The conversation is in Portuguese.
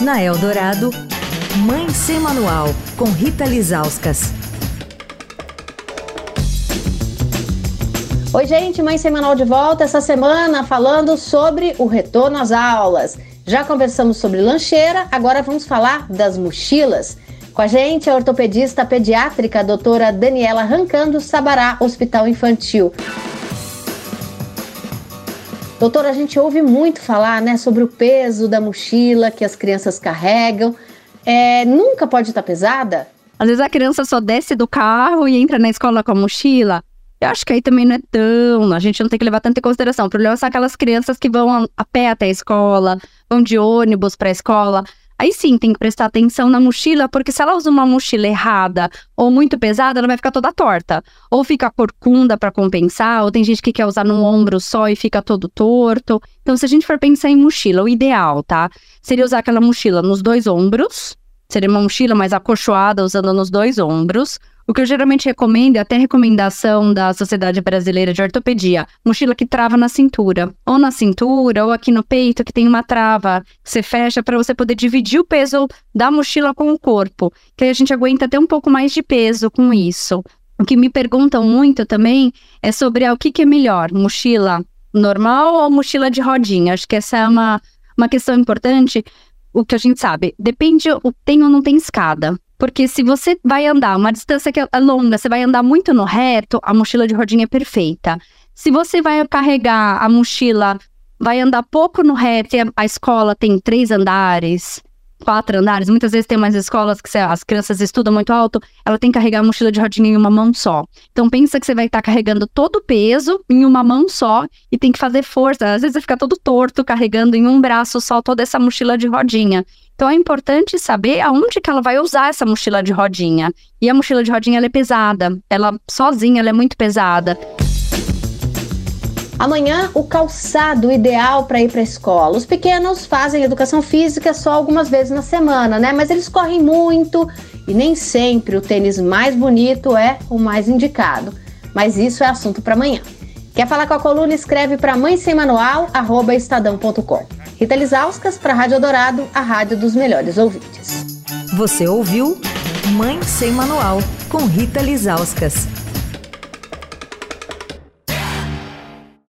Na Eldorado, Mãe Sem Manual, com Rita Lizauskas. Oi, gente, Mãe Sem Manual de volta essa semana falando sobre o retorno às aulas. Já conversamos sobre lancheira, agora vamos falar das mochilas. Com a gente a ortopedista pediátrica a doutora Daniela Rancando Sabará, Hospital Infantil. Doutora, a gente ouve muito falar né, sobre o peso da mochila que as crianças carregam. É, nunca pode estar pesada? Às vezes a criança só desce do carro e entra na escola com a mochila. Eu acho que aí também não é tão. A gente não tem que levar tanto em consideração. O problema são aquelas crianças que vão a pé até a escola, vão de ônibus para a escola. Aí sim, tem que prestar atenção na mochila, porque se ela usa uma mochila errada ou muito pesada, ela vai ficar toda torta. Ou fica corcunda para compensar, ou tem gente que quer usar num ombro só e fica todo torto. Então, se a gente for pensar em mochila, o ideal, tá? Seria usar aquela mochila nos dois ombros. Seria uma mochila mais acolchoada, usando nos dois ombros. O que eu geralmente recomendo, é até recomendação da Sociedade Brasileira de Ortopedia, mochila que trava na cintura, ou na cintura, ou aqui no peito, que tem uma trava, que você fecha para você poder dividir o peso da mochila com o corpo, que aí a gente aguenta até um pouco mais de peso com isso. O que me perguntam muito também é sobre ah, o que, que é melhor, mochila normal ou mochila de rodinha. Acho que essa é uma, uma questão importante. O que a gente sabe, depende, tem ou não tem escada. Porque se você vai andar uma distância que é longa, você vai andar muito no reto, a mochila de rodinha é perfeita. Se você vai carregar a mochila, vai andar pouco no reto a escola tem três andares, quatro andares, muitas vezes tem umas escolas que as crianças estudam muito alto, ela tem que carregar a mochila de rodinha em uma mão só. Então pensa que você vai estar carregando todo o peso em uma mão só e tem que fazer força. Às vezes você fica todo torto carregando em um braço só toda essa mochila de rodinha. Então é importante saber aonde que ela vai usar essa mochila de rodinha. E a mochila de rodinha é pesada, ela sozinha ela é muito pesada. Amanhã, o calçado ideal para ir para a escola. Os pequenos fazem educação física só algumas vezes na semana, né? Mas eles correm muito e nem sempre o tênis mais bonito é o mais indicado. Mas isso é assunto para amanhã. Quer falar com a coluna? Escreve para mãe sem manual, estadão.com. Rita Lisauskas para a Rádio Dourado, a rádio dos melhores ouvintes. Você ouviu Mãe Sem Manual, com Rita Lisauskas.